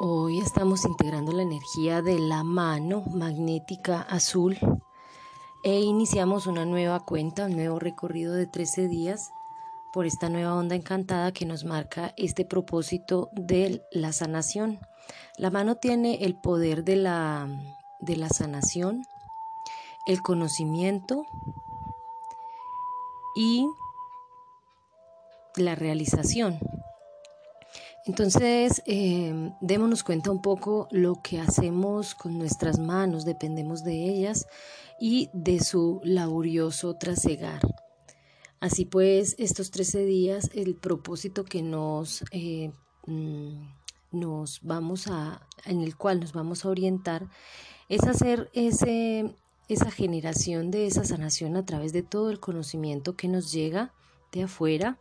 Hoy estamos integrando la energía de la mano magnética azul e iniciamos una nueva cuenta, un nuevo recorrido de 13 días por esta nueva onda encantada que nos marca este propósito de la sanación. La mano tiene el poder de la, de la sanación, el conocimiento y la realización. Entonces, eh, démonos cuenta un poco lo que hacemos con nuestras manos, dependemos de ellas y de su laborioso trasegar. Así pues, estos 13 días, el propósito que nos, eh, mm, nos vamos a, en el cual nos vamos a orientar, es hacer ese, esa generación de esa sanación a través de todo el conocimiento que nos llega de afuera,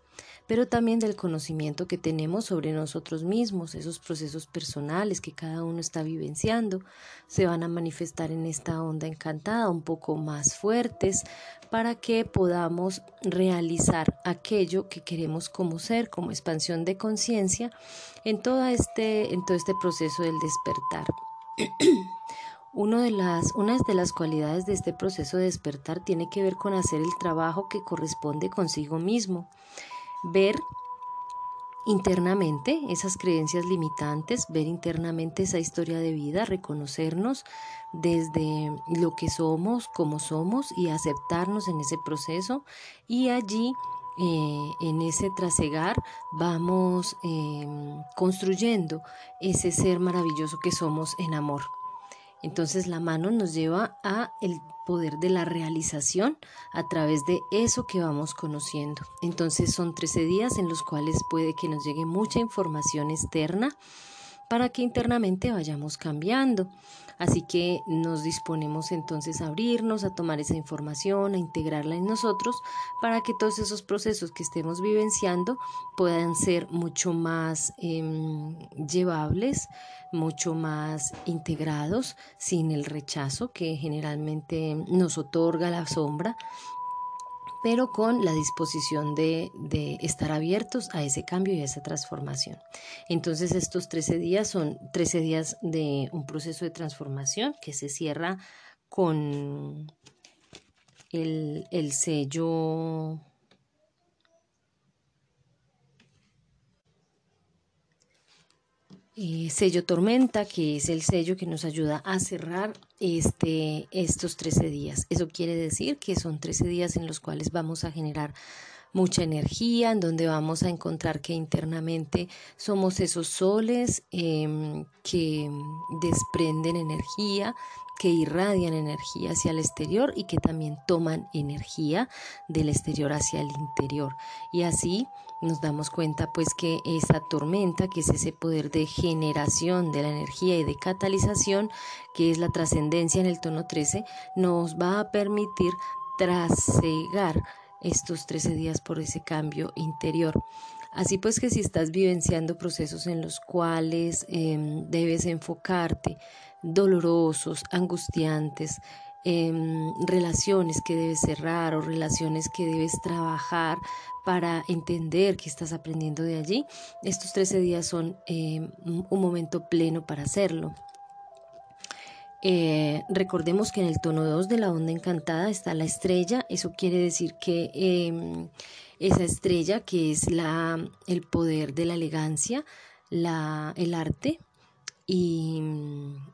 pero también del conocimiento que tenemos sobre nosotros mismos, esos procesos personales que cada uno está vivenciando, se van a manifestar en esta onda encantada un poco más fuertes para que podamos realizar aquello que queremos como ser, como expansión de conciencia en todo este en todo este proceso del despertar. de las, una de las cualidades de este proceso de despertar tiene que ver con hacer el trabajo que corresponde consigo mismo, ver internamente esas creencias limitantes, ver internamente esa historia de vida, reconocernos desde lo que somos, como somos y aceptarnos en ese proceso y allí eh, en ese trasegar vamos em, construyendo ese ser maravilloso que somos en amor. Entonces la mano nos lleva a el poder de la realización a través de eso que vamos conociendo. Entonces son 13 días en los cuales puede que nos llegue mucha información externa para que internamente vayamos cambiando. Así que nos disponemos entonces a abrirnos, a tomar esa información, a integrarla en nosotros, para que todos esos procesos que estemos vivenciando puedan ser mucho más em, llevables, mucho más integrados, sin el rechazo que generalmente nos otorga la sombra pero con la disposición de, estar abiertos a ese cambio y a esa transformación. Entonces estos 13 días son 13 días de un proceso de transformación que se cierra con el, el sello Eh, sello tormenta, que es el sello que nos ayuda a cerrar este, estos 13 días. Eso quiere decir que son 13 días en los cuales vamos a generar mucha energía, en donde vamos a encontrar que internamente somos esos soles em, que desprenden energía, que irradian energía hacia el exterior y que también toman energía del exterior hacia el interior. Y así nos damos cuenta pues que esa tormenta, que es ese poder de generación de la energía y de catalización, que es la trascendencia en el tono 13, nos va a permitir trasegar estos 13 días por ese cambio interior. Así pues que si estás vivenciando procesos en los cuales em, debes enfocarte, dolorosos, angustiantes, em, relaciones que debes cerrar o relaciones que debes trabajar para entender que estás aprendiendo de allí, estos 13 días son em, un momento pleno para hacerlo. Eh, recordemos que en el tono 2 de la onda encantada está la estrella, eso quiere decir que em, esa estrella que es la, el poder de la elegancia, la, el arte, y,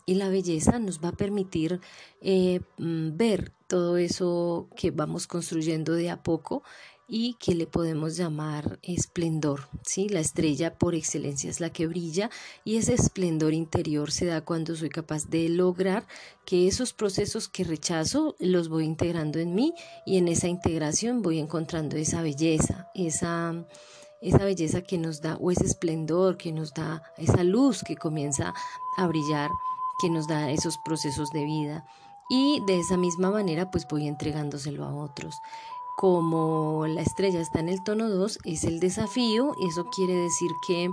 la belleza nos va a permitir eh, mm, ver todo eso que vamos construyendo de a poco y que le podemos llamar esplendor. ¿sí? La estrella por excelencia es la que brilla y ese esplendor interior se da cuando soy capaz de lograr que esos procesos que rechazo los voy integrando en mí y en esa integración voy encontrando esa belleza, esa esa belleza que nos da, o ese esplendor que nos da, esa luz que comienza a brillar, que nos da esos procesos de vida. Y de esa misma manera, pues voy entregándoselo a otros. Como la estrella está en el tono 2, es el desafío, eso quiere decir que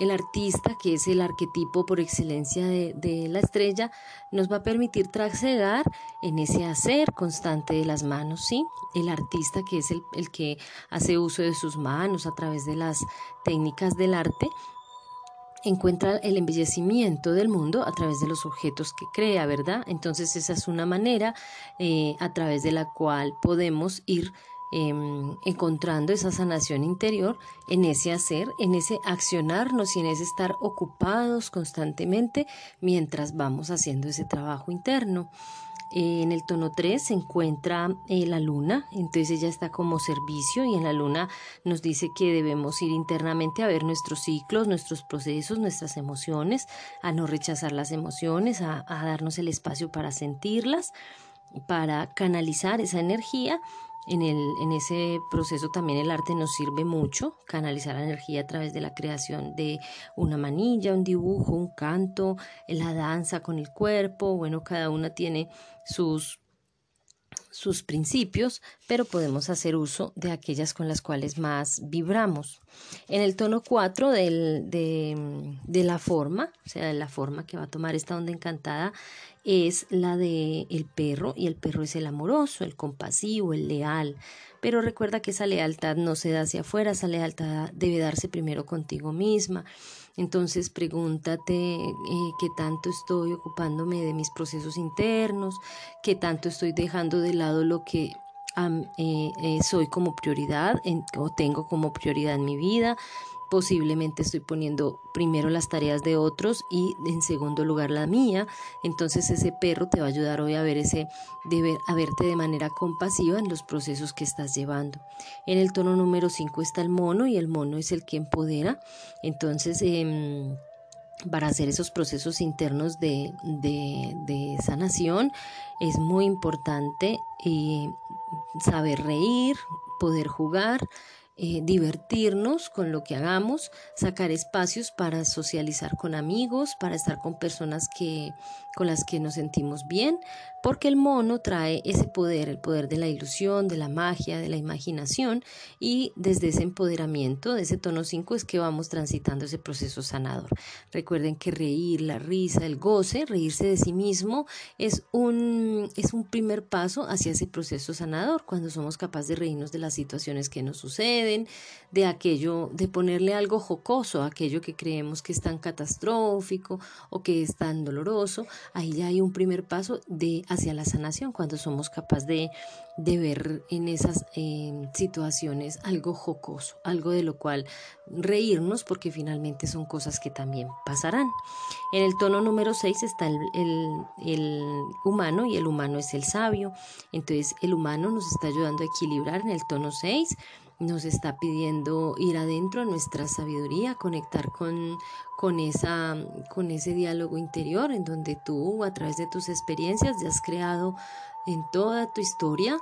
el artista, que es el arquetipo por excelencia de, la estrella, nos va a permitir trasegar en ese hacer constante de las manos, ¿sí? El artista, que es el, el que hace uso de sus manos a través de las técnicas del arte, encuentra el embellecimiento del mundo a través de los objetos que crea, ¿verdad? Entonces esa es una manera eh, a través de la cual podemos ir em, encontrando esa sanación interior en ese hacer, en ese accionarnos y en ese estar ocupados constantemente mientras vamos haciendo ese trabajo interno. Eh, en el tono 3 se encuentra eh, la luna, entonces ella está como servicio y en la luna nos dice que debemos ir internamente a ver nuestros ciclos, nuestros procesos, nuestras emociones, a no rechazar las emociones, a darnos el espacio para sentirlas, para canalizar esa energía en, el, en ese proceso también el arte nos sirve mucho, canalizar la energía a través de la creación de una manilla, un dibujo, un canto, la danza con el cuerpo, bueno, cada una tiene sus sus principios, pero podemos hacer uso de aquellas con las cuales más vibramos. En el tono 4 de, de, la forma, o sea, de la forma que va a tomar esta onda encantada, es la de el perro, y el perro es el amoroso, el compasivo, el leal. Pero recuerda que esa lealtad no se da hacia afuera, esa lealtad debe darse primero contigo misma. Entonces pregúntate eh, qué tanto estoy ocupándome de mis procesos internos, qué tanto estoy dejando de lado lo que eh, eh, soy como prioridad o tengo como prioridad en mi vida posiblemente estoy poniendo primero las tareas de otros y en segundo lugar la mía. Entonces ese perro te va a ayudar hoy a ver ese, de a verte de manera compasiva en los procesos que estás llevando. En el tono número 5 está el mono y el mono es el que empodera. Entonces em, para hacer esos procesos internos de, de, sanación es muy importante eh, saber reír, poder jugar, eh, divertirnos con lo que hagamos, sacar espacios para socializar con amigos, para estar con personas que, con las que nos sentimos bien, porque el mono trae ese poder, el poder de la ilusión, de la magia, de la imaginación, y desde ese empoderamiento, de ese tono 5, es que vamos transitando ese proceso sanador. Recuerden que reír, la risa, el goce, reírse de sí mismo, es un, es un primer paso hacia ese proceso sanador, cuando somos capaces de reírnos de las situaciones que nos suceden, de aquello, de ponerle algo jocoso a aquello que creemos que es tan catastrófico o que es tan doloroso, ahí ya hay un primer paso de hacia la sanación, cuando somos capaces de, de ver en esas eh, situaciones algo jocoso, algo de lo cual reírnos, porque finalmente son cosas que también pasarán. En el tono número 6 está el, el humano y el humano es el sabio. Entonces el humano nos está ayudando a equilibrar en el tono 6 nos está pidiendo ir adentro a nuestra sabiduría, conectar con, con, esa, con ese diálogo interior en donde tú a través de tus experiencias ya has creado en toda tu historia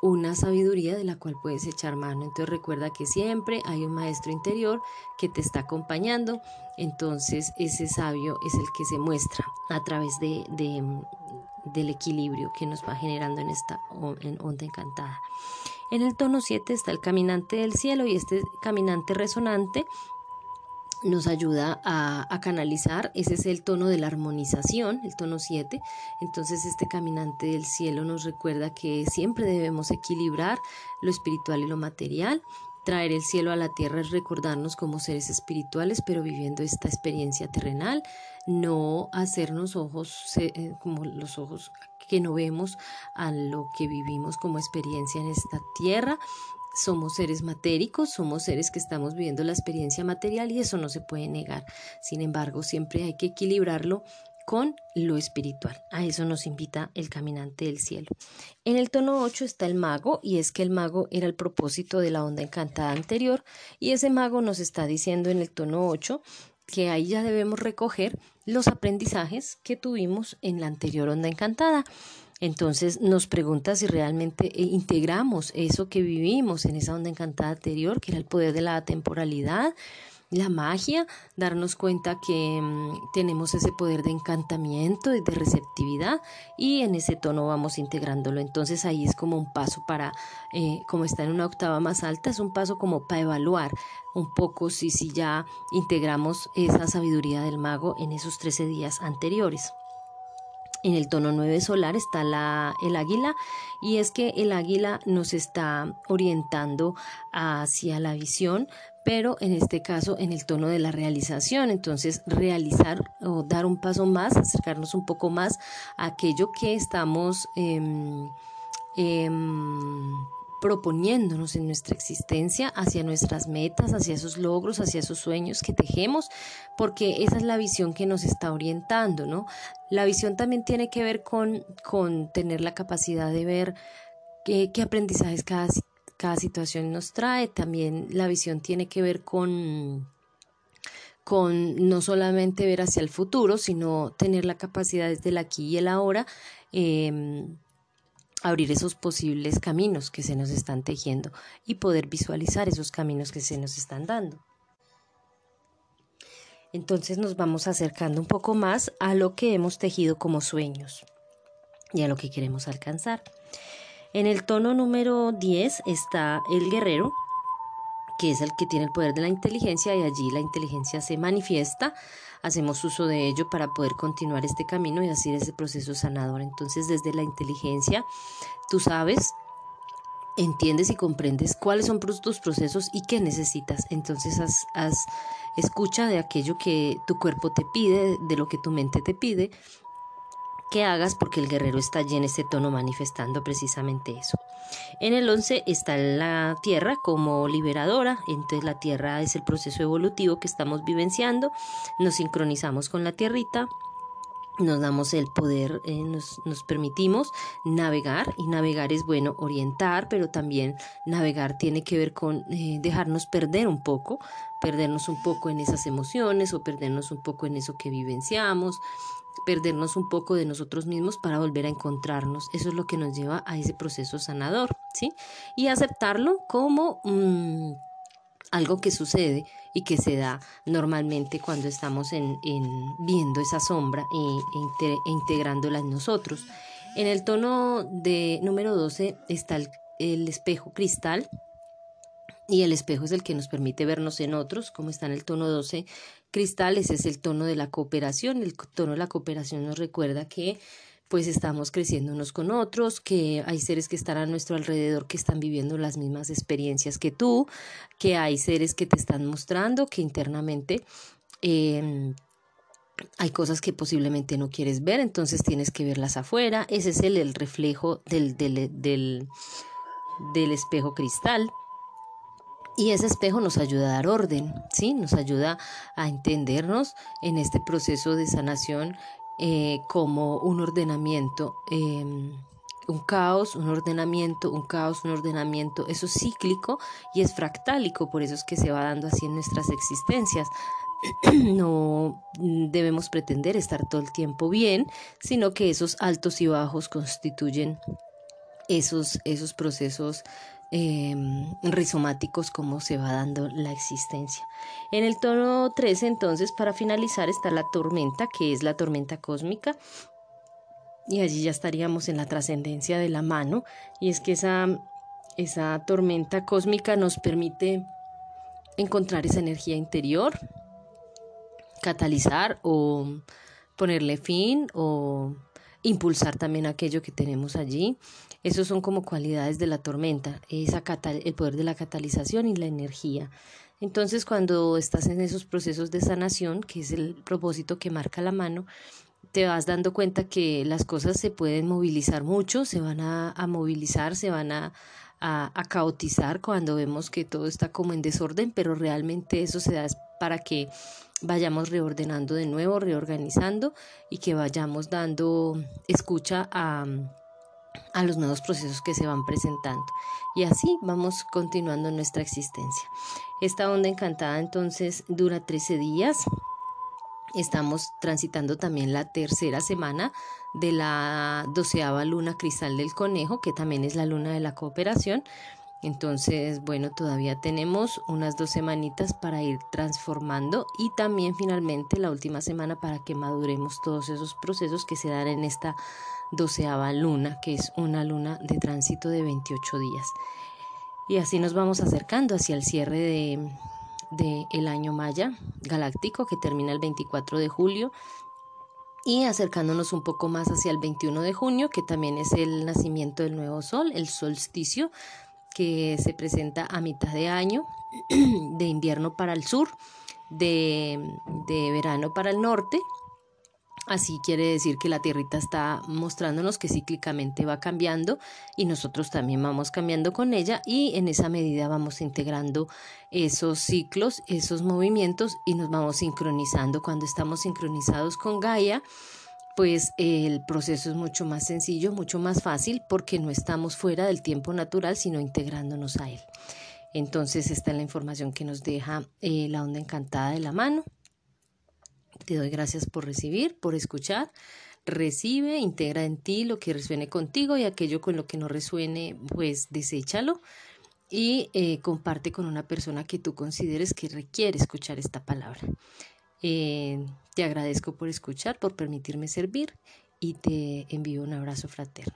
una sabiduría de la cual puedes echar mano. Entonces recuerda que siempre hay un maestro interior que te está acompañando. Entonces ese sabio es el que se muestra a través de, del equilibrio que nos va generando en esta onda encantada. En el tono 7 está el caminante del cielo y este caminante resonante nos ayuda a, canalizar, ese es el tono de la armonización, el tono 7, entonces este caminante del cielo nos recuerda que siempre debemos equilibrar lo espiritual y lo material, traer el cielo a la tierra es recordarnos como seres espirituales, pero viviendo esta experiencia terrenal, no hacernos ojos eh, como los ojos que no vemos a lo que vivimos como experiencia en esta tierra. Somos seres matéricos, somos seres que estamos viviendo la experiencia material y eso no se puede negar. Sin embargo, siempre hay que equilibrarlo con lo espiritual. A eso nos invita el caminante del cielo. En el tono 8 está el mago y es que el mago era el propósito de la onda encantada anterior y ese mago nos está diciendo en el tono 8 que ahí ya debemos recoger los aprendizajes que tuvimos en la anterior onda encantada. Entonces nos pregunta si realmente eh, integramos eso que vivimos en esa onda encantada anterior, que era el poder de la temporalidad, la magia, darnos cuenta que mm, tenemos ese poder de encantamiento y de receptividad y en ese tono vamos integrándolo. Entonces ahí es como un paso para, eh, como está en una octava más alta, es un paso como para evaluar un poco si, si ya integramos esa sabiduría del mago en esos 13 días anteriores. En el tono 9 solar está la, el águila y es que el águila nos está orientando hacia la visión pero en este caso en el tono de la realización. Entonces, realizar o dar un paso más, acercarnos un poco más a aquello que estamos em, em, proponiéndonos en nuestra existencia hacia nuestras metas, hacia esos logros, hacia esos sueños que tejemos, porque esa es la visión que nos está orientando, ¿no? La visión también tiene que ver con, con tener la capacidad de ver qué, qué aprendizajes cada, cada situación nos trae, también la visión tiene que ver con con no solamente ver hacia el futuro, sino tener la capacidad desde el aquí y el ahora eh, abrir esos posibles caminos que se nos están tejiendo y poder visualizar esos caminos que se nos están dando. Entonces nos vamos acercando un poco más a lo que hemos tejido como sueños y a lo que queremos alcanzar. En el tono número 10 está el guerrero, que es el que tiene el poder de la inteligencia y allí la inteligencia se manifiesta hacemos uso de ello para poder continuar este camino y así ese proceso sanador. Entonces, desde la inteligencia, tú sabes entiendes y comprendes cuáles son tus procesos y qué necesitas. Entonces haz, escucha de aquello que tu cuerpo te pide, de lo que tu mente te pide que hagas porque el guerrero está allí en ese tono manifestando precisamente eso. En el 11 está la tierra como liberadora, entonces la tierra es el proceso evolutivo que estamos vivenciando, nos sincronizamos con la tierrita, nos damos el poder, eh, nos, nos, permitimos navegar y navegar es bueno orientar, pero también navegar tiene que ver con eh, dejarnos perder un poco, perdernos un poco en esas emociones o perdernos un poco en eso que vivenciamos, perdernos un poco de nosotros mismos para volver a encontrarnos. Eso es lo que nos lleva a ese proceso sanador, ¿sí? Y aceptarlo como mm, algo que sucede y que se da normalmente cuando estamos en, viendo esa sombra e, e, integrándola en nosotros. En el tono de número 12 está el espejo cristal, y el espejo es el que nos permite vernos en otros, como está en el tono 12 cristales, es el tono de la cooperación. El tono de la cooperación nos recuerda que pues estamos creciendo unos con otros, que hay seres que están a nuestro alrededor que están viviendo las mismas experiencias que tú, que hay seres que te están mostrando que internamente em, hay cosas que posiblemente no quieres ver, entonces tienes que verlas afuera. Ese es el, el reflejo del, del, del, del espejo cristal. Y ese espejo nos ayuda a dar orden, ¿sí? Nos ayuda a entendernos en este proceso de sanación eh, como un ordenamiento, em, un caos, un ordenamiento, un caos, un ordenamiento. Eso es cíclico y es fractálico, por eso es que se va dando así en nuestras existencias. no debemos pretender estar todo el tiempo bien, sino que esos altos y bajos constituyen esos, esos procesos Em, rizomáticos como se va dando la existencia. En el tono 13 entonces para finalizar está la tormenta que es la tormenta cósmica y allí ya estaríamos en la trascendencia de la mano y es que esa, esa tormenta cósmica nos permite encontrar esa energía interior, catalizar o ponerle fin o impulsar también aquello que tenemos allí. Esos son como cualidades de la tormenta, esa el poder de la catalización y la energía. Entonces, cuando estás en esos procesos de sanación, que es el propósito que marca la mano, te vas dando cuenta que las cosas se pueden movilizar mucho, se van a, movilizar, se van a, a, a, caotizar cuando vemos que todo está como en desorden, pero realmente eso se da para que vayamos reordenando de nuevo, reorganizando y que vayamos dando escucha a, a los nuevos procesos que se van presentando. Y así vamos continuando nuestra existencia. Esta onda encantada entonces dura 13 días. Estamos transitando también la tercera semana de la doceava luna cristal del conejo, que también es la luna de la cooperación. Entonces, bueno, todavía tenemos unas dos semanitas para ir transformando y también finalmente la última semana para que maduremos todos esos procesos que se dan en esta doceava luna, que es una luna de tránsito de 28 días. Y así nos vamos acercando hacia el cierre de, de el año maya galáctico que termina el 24 de julio y acercándonos un poco más hacia el 21 de junio, que también es el nacimiento del nuevo sol, el solsticio, que se presenta a mitad de año de invierno para el sur, de, de verano para el norte Así quiere decir que la tierrita está mostrándonos que cíclicamente va cambiando y nosotros también vamos cambiando con ella y en esa medida vamos integrando esos ciclos, esos movimientos y nos vamos sincronizando. Cuando estamos sincronizados con Gaia, pues el proceso es mucho más sencillo, mucho más fácil porque no estamos fuera del tiempo natural, sino integrándonos a él. Entonces esta es la información que nos deja eh, la onda encantada de la mano. Te doy gracias por recibir, por escuchar. Recibe, integra en ti lo que resuene contigo y aquello con lo que no resuene, pues deséchalo y eh, comparte con una persona que tú consideres que requiere escuchar esta palabra. Eh, te agradezco por escuchar, por permitirme servir y te envío un abrazo fraterno.